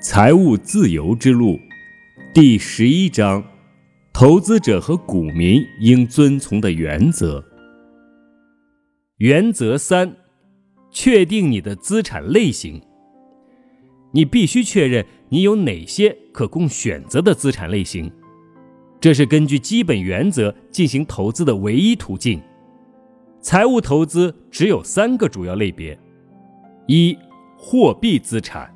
财务自由之路，第十一章：投资者和股民应遵从的原则。原则三：确定你的资产类型。你必须确认你有哪些可供选择的资产类型，这是根据基本原则进行投资的唯一途径。财务投资只有三个主要类别：一、货币资产。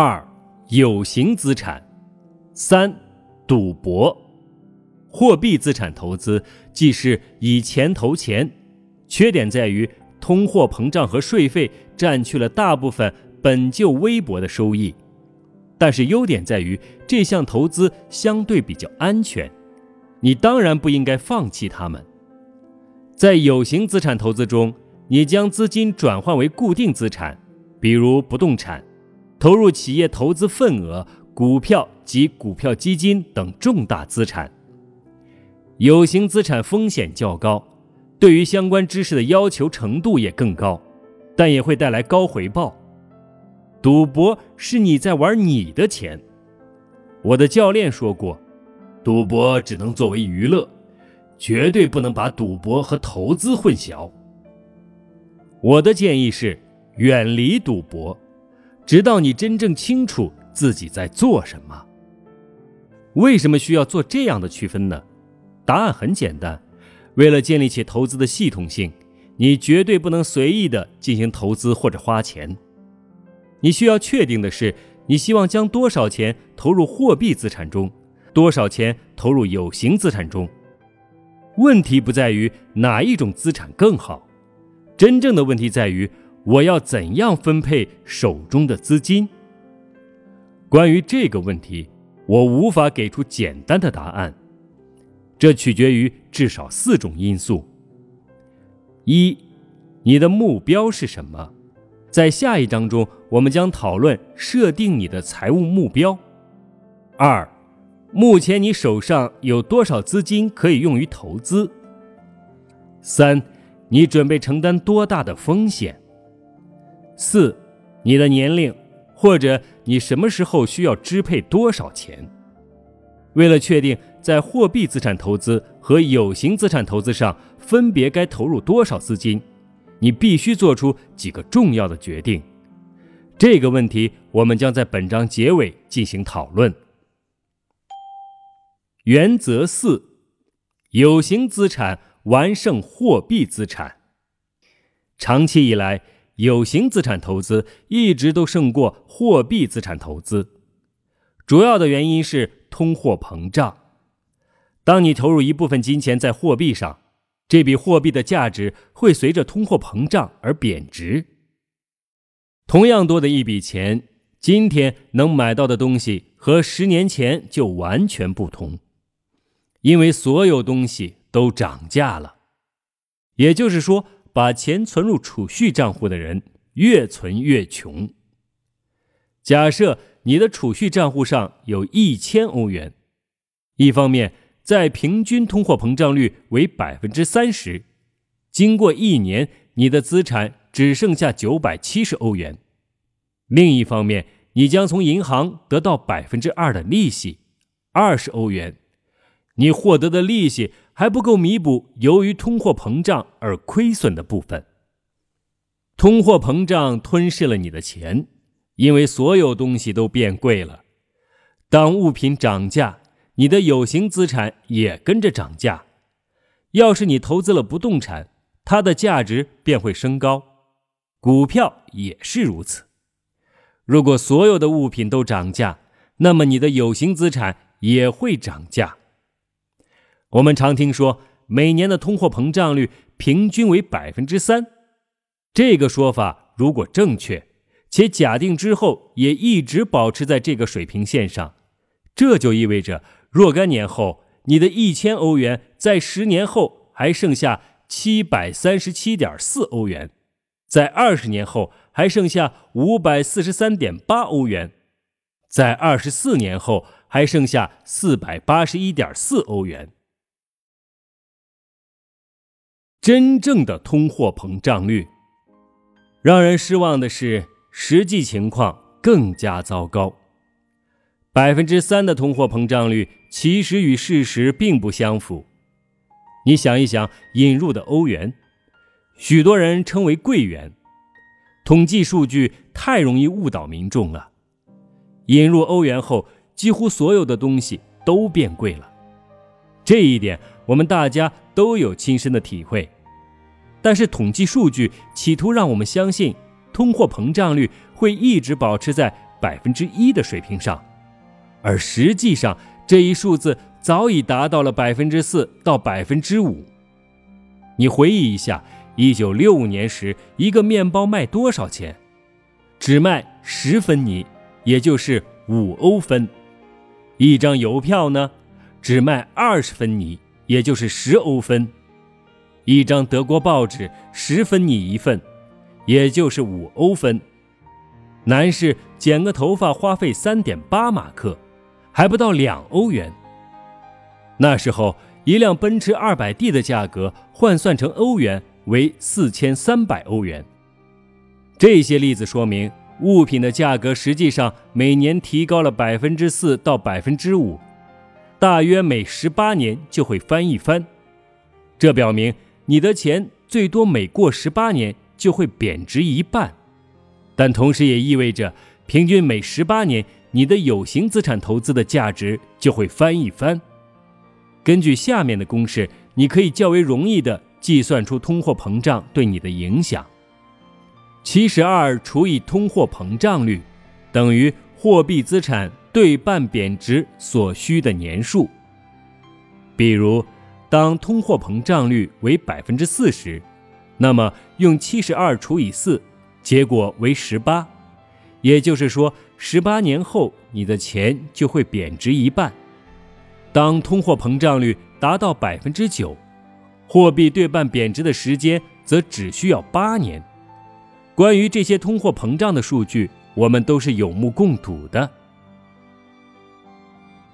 二、有形资产；三、赌博。货币资产投资既是以钱投钱，缺点在于通货膨胀和税费占去了大部分本就微薄的收益，但是优点在于这项投资相对比较安全，你当然不应该放弃它们。在有形资产投资中，你将资金转换为固定资产，比如不动产。投入企业投资份额、股票及股票基金等重大资产。有形资产风险较高，对于相关知识的要求程度也更高，但也会带来高回报。赌博是你在玩你的钱。我的教练说过，赌博只能作为娱乐，绝对不能把赌博和投资混淆。我的建议是远离赌博。直到你真正清楚自己在做什么。为什么需要做这样的区分呢？答案很简单，为了建立起投资的系统性，你绝对不能随意的进行投资或者花钱。你需要确定的是，你希望将多少钱投入货币资产中，多少钱投入有形资产中。问题不在于哪一种资产更好，真正的问题在于。我要怎样分配手中的资金？关于这个问题，我无法给出简单的答案，这取决于至少四种因素：一，你的目标是什么？在下一章中，我们将讨论设定你的财务目标。二，目前你手上有多少资金可以用于投资？三，你准备承担多大的风险？四，你的年龄，或者你什么时候需要支配多少钱？为了确定在货币资产投资和有形资产投资上分别该投入多少资金，你必须做出几个重要的决定。这个问题我们将在本章结尾进行讨论。原则四：有形资产完胜货币资产。长期以来。有形资产投资一直都胜过货币资产投资，主要的原因是通货膨胀。当你投入一部分金钱在货币上，这笔货币的价值会随着通货膨胀而贬值。同样多的一笔钱，今天能买到的东西和十年前就完全不同，因为所有东西都涨价了。也就是说。把钱存入储蓄账户的人越存越穷。假设你的储蓄账户上有一千欧元，一方面在平均通货膨胀率为百分之三十，经过一年你的资产只剩下九百七十欧元；另一方面，你将从银行得到百分之二的利息，二十欧元。你获得的利息还不够弥补由于通货膨胀而亏损的部分。通货膨胀吞噬了你的钱，因为所有东西都变贵了。当物品涨价，你的有形资产也跟着涨价。要是你投资了不动产，它的价值便会升高，股票也是如此。如果所有的物品都涨价，那么你的有形资产也会涨价。我们常听说，每年的通货膨胀率平均为百分之三。这个说法如果正确，且假定之后也一直保持在这个水平线上，这就意味着若干年后，你的一千欧元在十年后还剩下七百三十七点四欧元，在二十年后还剩下五百四十三点八欧元，在二十四年后还剩下四百八十一点四欧元。真正的通货膨胀率，让人失望的是，实际情况更加糟糕。百分之三的通货膨胀率其实与事实并不相符。你想一想，引入的欧元，许多人称为贵元，统计数据太容易误导民众了。引入欧元后，几乎所有的东西都变贵了，这一点我们大家都有亲身的体会。但是统计数据企图让我们相信，通货膨胀率会一直保持在百分之一的水平上，而实际上这一数字。早已达到了百分之四到百分之五。你回忆一下，一九六五年时，一个面包卖多少钱？只卖十分尼，也就是五欧分。一张邮票呢，只卖二十分尼，也就是十欧分。一张德国报纸十分你一份，也就是五欧分。男士剪个头发花费三点八马克，还不到两欧元。那时候，一辆奔驰 200D 的价格换算成欧元为四千三百欧元。这些例子说明，物品的价格实际上每年提高了百分之四到百分之五，大约每十八年就会翻一番。这表明你的钱最多每过十八年就会贬值一半，但同时也意味着平均每十八年你的有形资产投资的价值就会翻一番。根据下面的公式，你可以较为容易地计算出通货膨胀对你的影响。七十二除以通货膨胀率，等于货币资产对半贬值所需的年数。比如，当通货膨胀率为百分之四十，那么用七十二除以四，结果为十八。也就是说，十八年后你的钱就会贬值一半。当通货膨胀率达到百分之九，货币对半贬值的时间则只需要八年。关于这些通货膨胀的数据，我们都是有目共睹的。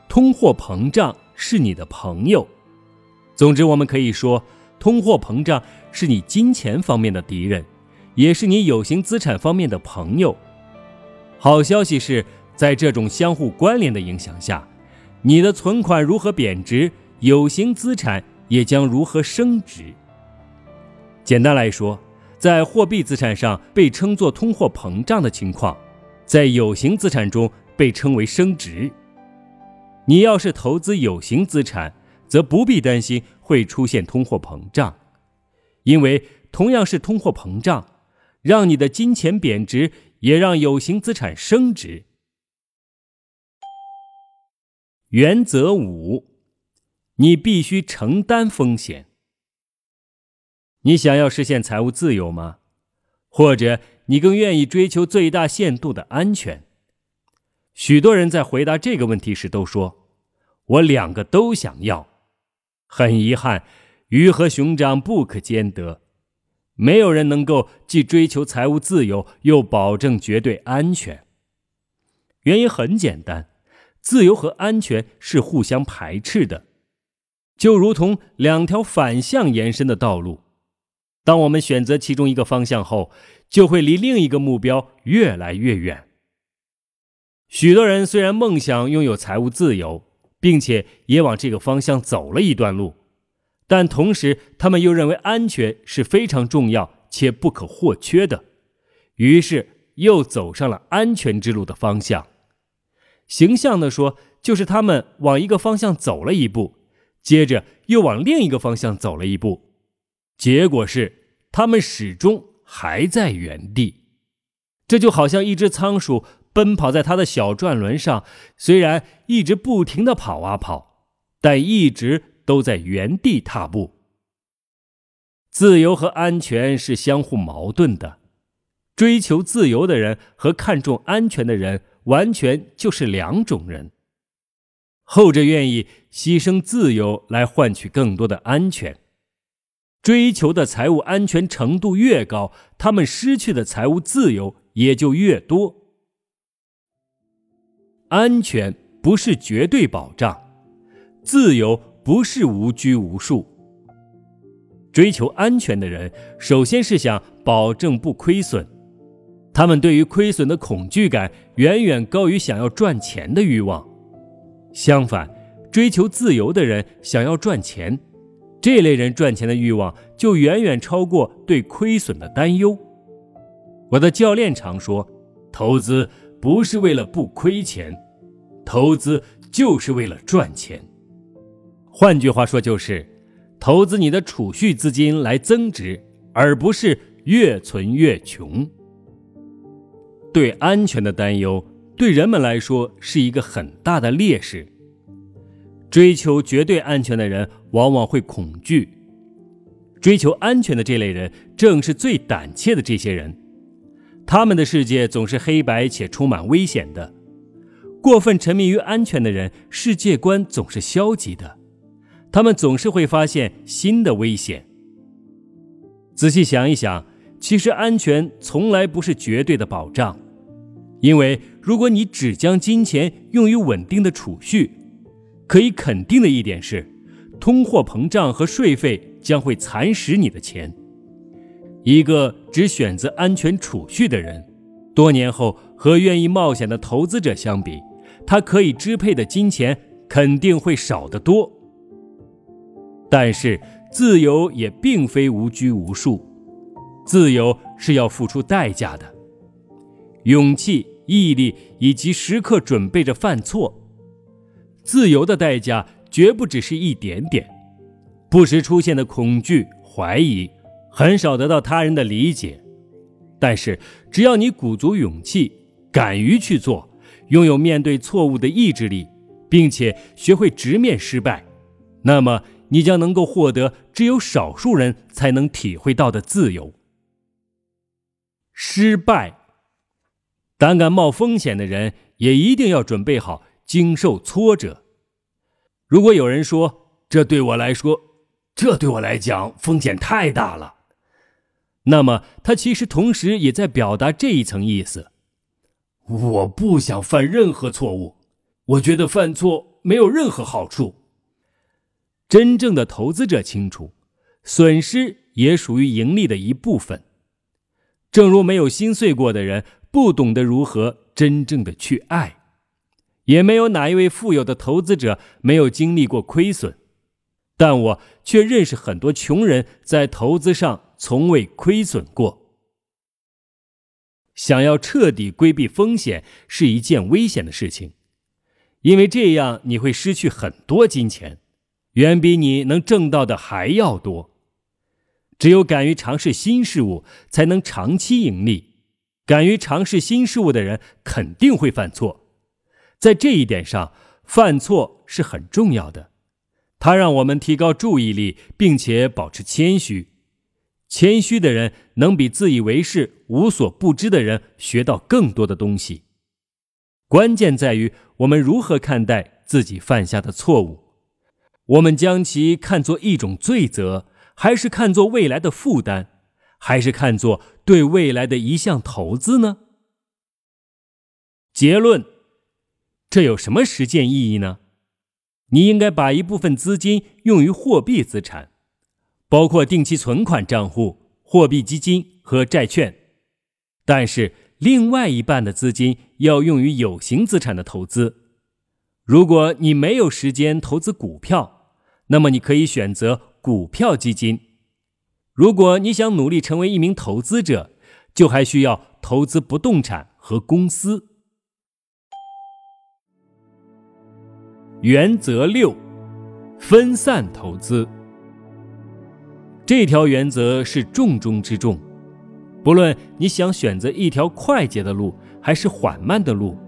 通货膨胀是你的朋友。总之，我们可以说，通货膨胀是你金钱方面的敌人，也是你有形资产方面的朋友。好消息是，在这种相互关联的影响下。你的存款如何贬值，有形资产也将如何升值。简单来说，在货币资产上被称作通货膨胀的情况，在有形资产中被称为升值。你要是投资有形资产，则不必担心会出现通货膨胀，因为同样是通货膨胀，让你的金钱贬值，也让有形资产升值。原则五：你必须承担风险。你想要实现财务自由吗？或者你更愿意追求最大限度的安全？许多人在回答这个问题时都说：“我两个都想要。”很遗憾，鱼和熊掌不可兼得。没有人能够既追求财务自由又保证绝对安全。原因很简单。自由和安全是互相排斥的，就如同两条反向延伸的道路。当我们选择其中一个方向后，就会离另一个目标越来越远。许多人虽然梦想拥有财务自由，并且也往这个方向走了一段路，但同时他们又认为安全是非常重要且不可或缺的，于是又走上了安全之路的方向。形象地说，就是他们往一个方向走了一步，接着又往另一个方向走了一步，结果是他们始终还在原地。这就好像一只仓鼠奔跑在他的小转轮上，虽然一直不停的跑啊跑，但一直都在原地踏步。自由和安全是相互矛盾的，追求自由的人和看重安全的人。完全就是两种人。后者愿意牺牲自由来换取更多的安全，追求的财务安全程度越高，他们失去的财务自由也就越多。安全不是绝对保障，自由不是无拘无束。追求安全的人，首先是想保证不亏损。他们对于亏损的恐惧感远远高于想要赚钱的欲望。相反，追求自由的人想要赚钱，这类人赚钱的欲望就远远超过对亏损的担忧。我的教练常说，投资不是为了不亏钱，投资就是为了赚钱。换句话说，就是投资你的储蓄资金来增值，而不是越存越穷。对安全的担忧，对人们来说是一个很大的劣势。追求绝对安全的人往往会恐惧，追求安全的这类人正是最胆怯的这些人。他们的世界总是黑白且充满危险的。过分沉迷于安全的人，世界观总是消极的。他们总是会发现新的危险。仔细想一想，其实安全从来不是绝对的保障。因为如果你只将金钱用于稳定的储蓄，可以肯定的一点是，通货膨胀和税费将会蚕食你的钱。一个只选择安全储蓄的人，多年后和愿意冒险的投资者相比，他可以支配的金钱肯定会少得多。但是，自由也并非无拘无束，自由是要付出代价的，勇气。毅力以及时刻准备着犯错，自由的代价绝不只是一点点。不时出现的恐惧、怀疑，很少得到他人的理解。但是，只要你鼓足勇气，敢于去做，拥有面对错误的意志力，并且学会直面失败，那么你将能够获得只有少数人才能体会到的自由。失败。胆敢冒风险的人，也一定要准备好经受挫折。如果有人说这对我来说，这对我来讲风险太大了，那么他其实同时也在表达这一层意思：我不想犯任何错误，我觉得犯错没有任何好处。真正的投资者清楚，损失也属于盈利的一部分。正如没有心碎过的人。不懂得如何真正的去爱，也没有哪一位富有的投资者没有经历过亏损，但我却认识很多穷人在投资上从未亏损过。想要彻底规避风险是一件危险的事情，因为这样你会失去很多金钱，远比你能挣到的还要多。只有敢于尝试新事物，才能长期盈利。敢于尝试新事物的人肯定会犯错，在这一点上，犯错是很重要的。它让我们提高注意力，并且保持谦虚。谦虚的人能比自以为是、无所不知的人学到更多的东西。关键在于我们如何看待自己犯下的错误。我们将其看作一种罪责，还是看作未来的负担？还是看作对未来的一项投资呢？结论：这有什么实践意义呢？你应该把一部分资金用于货币资产，包括定期存款账户、货币基金和债券，但是另外一半的资金要用于有形资产的投资。如果你没有时间投资股票，那么你可以选择股票基金。如果你想努力成为一名投资者，就还需要投资不动产和公司。原则六：分散投资。这条原则是重中之重。不论你想选择一条快捷的路，还是缓慢的路，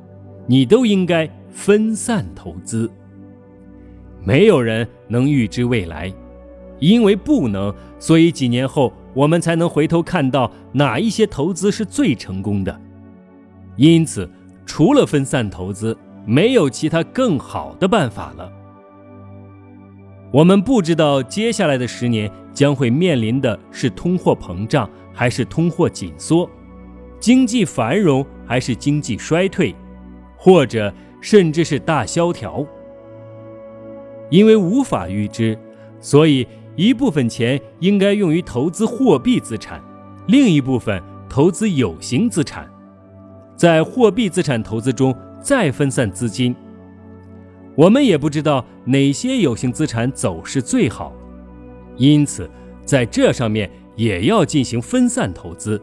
你都应该分散投资。没有人能预知未来。因为不能，所以几年后我们才能回头看到哪一些投资是最成功的。因此，除了分散投资，没有其他更好的办法了。我们不知道接下来的十年将会面临的是通货膨胀还是通货紧缩，经济繁荣还是经济衰退，或者甚至是大萧条。因为无法预知，所以。一部分钱应该用于投资货币资产，另一部分投资有形资产，在货币资产投资中再分散资金。我们也不知道哪些有形资产走势最好，因此在这上面也要进行分散投资，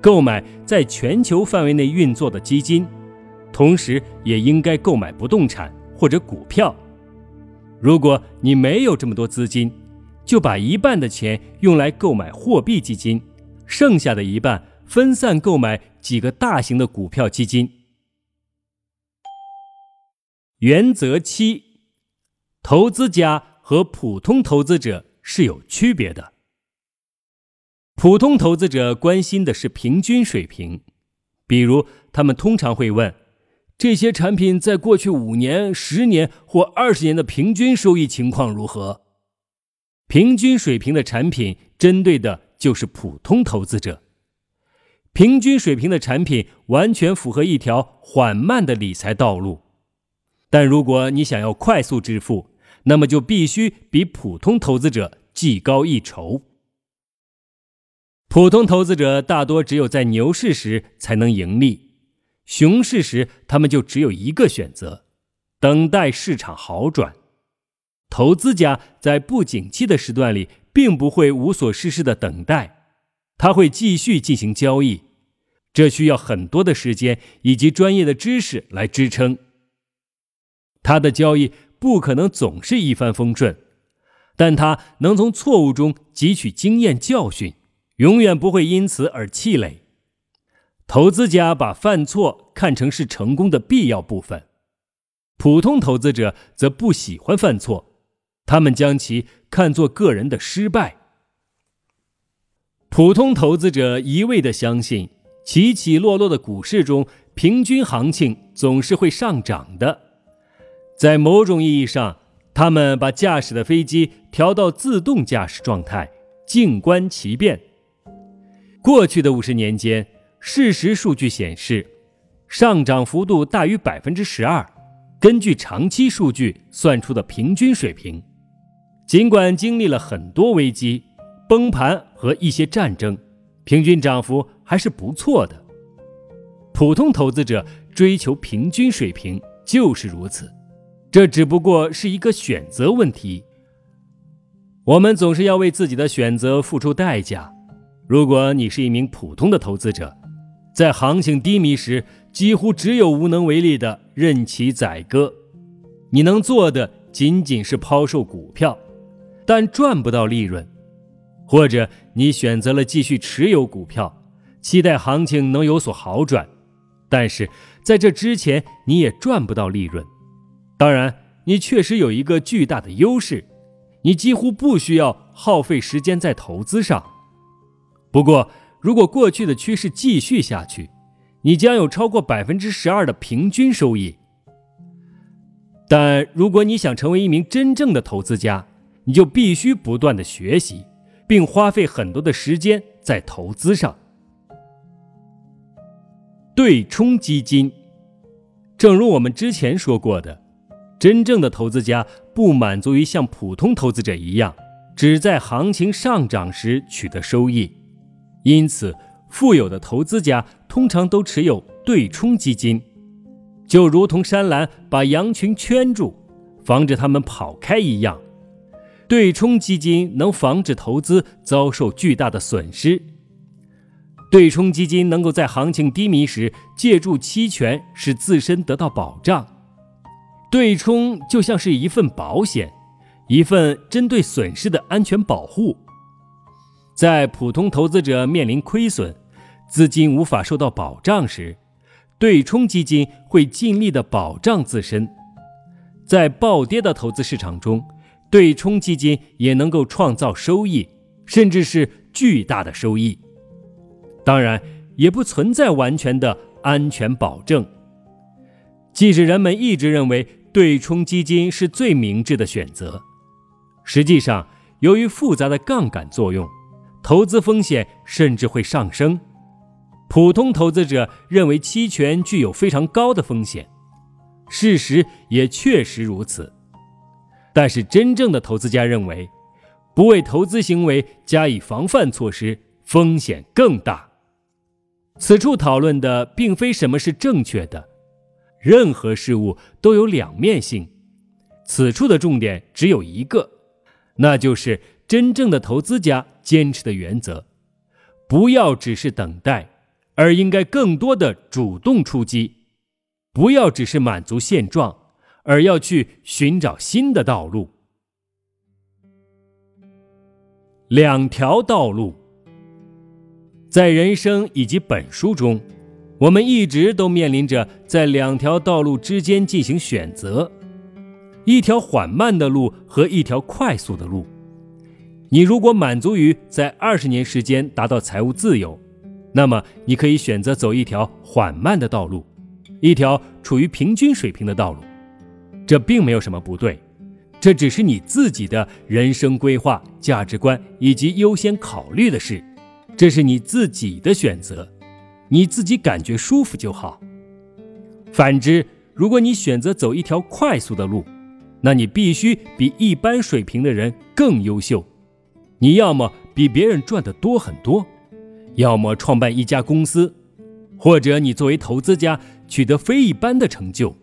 购买在全球范围内运作的基金，同时也应该购买不动产或者股票。如果你没有这么多资金，就把一半的钱用来购买货币基金，剩下的一半分散购买几个大型的股票基金。原则七：投资家和普通投资者是有区别的。普通投资者关心的是平均水平，比如他们通常会问：这些产品在过去五年、十年或二十年的平均收益情况如何？平均水平的产品针对的就是普通投资者。平均水平的产品完全符合一条缓慢的理财道路。但如果你想要快速致富，那么就必须比普通投资者技高一筹。普通投资者大多只有在牛市时才能盈利，熊市时他们就只有一个选择：等待市场好转。投资家在不景气的时段里，并不会无所事事的等待，他会继续进行交易，这需要很多的时间以及专业的知识来支撑。他的交易不可能总是一帆风顺，但他能从错误中汲取经验教训，永远不会因此而气馁。投资家把犯错看成是成功的必要部分，普通投资者则不喜欢犯错，他们将其看作个人的失败。普通投资者一味地相信起起落落的股市中，平均行情总是会上涨的。在某种意义上，他们把驾驶的飞机调到自动驾驶状态，静观其变。过去的五十年间，事实数据显示，上涨幅度大于百分之十二，根据长期数据算出的平均水平。尽管经历了很多危机、崩盘和一些战争，平均涨幅还是不错的。普通投资者追求平均水平就是如此。这只不过是一个选择问题。我们总是要为自己的选择付出代价。如果你是一名普通的投资者，在行情低迷时，几乎只有无能为力的任其宰割。你能做的仅仅是抛售股票，但赚不到利润；或者你选择了继续持有股票，期待行情能有所好转，但是在这之前你也赚不到利润。当然，你确实有一个巨大的优势，你几乎不需要耗费时间在投资上。不过，如果过去的趋势继续下去，你将有超过百分之十二的平均收益。但如果你想成为一名真正的投资家，你就必须不断的学习，并花费很多的时间在投资上。对冲基金，正如我们之前说过的。真正的投资家不满足于像普通投资者一样，只在行情上涨时取得收益，因此，富有的投资家通常都持有对冲基金，就如同山岚把羊群圈住，防止它们跑开一样。对冲基金能防止投资遭受巨大的损失。对冲基金能够在行情低迷时借助期权，使自身得到保障。对冲就像是一份保险，一份针对损失的安全保护。在普通投资者面临亏损、资金无法受到保障时，对冲基金会尽力的保障自身。在暴跌的投资市场中，对冲基金也能够创造收益，甚至是巨大的收益。当然，也不存在完全的安全保证。即使人们一直认为。对冲基金是最明智的选择。实际上，由于复杂的杠杆作用，投资风险甚至会上升。普通投资者认为期权具有非常高的风险，事实也确实如此。但是，真正的投资家认为，不为投资行为加以防范措施，风险更大。此处讨论的并非什么是正确的，任何事物都有两面性。此处的重点只有一个，那就是真正的投资家坚持的原则：不要只是等待，而应该更多的主动出击；不要只是满足现状，而要去寻找新的道路。两条道路，在人生以及本书中，我们一直都面临着在两条道路之间进行选择。一条缓慢的路和一条快速的路，你如果满足于在二十年时间达到财务自由，那么你可以选择走一条缓慢的道路，一条处于平均水平的道路。这并没有什么不对，这只是你自己的人生规划、价值观以及优先考虑的事，这是你自己的选择，你自己感觉舒服就好。反之，如果你选择走一条快速的路，那你必须比一般水平的人更优秀，你要么比别人赚得多很多，要么创办一家公司，或者你作为投资家取得非一般的成就。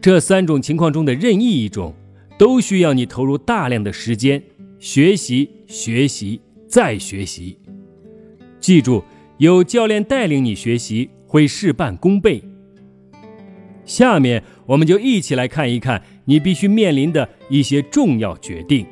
这三种情况中的任意一种，都需要你投入大量的时间学习、学习再学习。记住，有教练带领你学习，会事半功倍。下面我们就一起来看一看你必须面临的一些重要决定。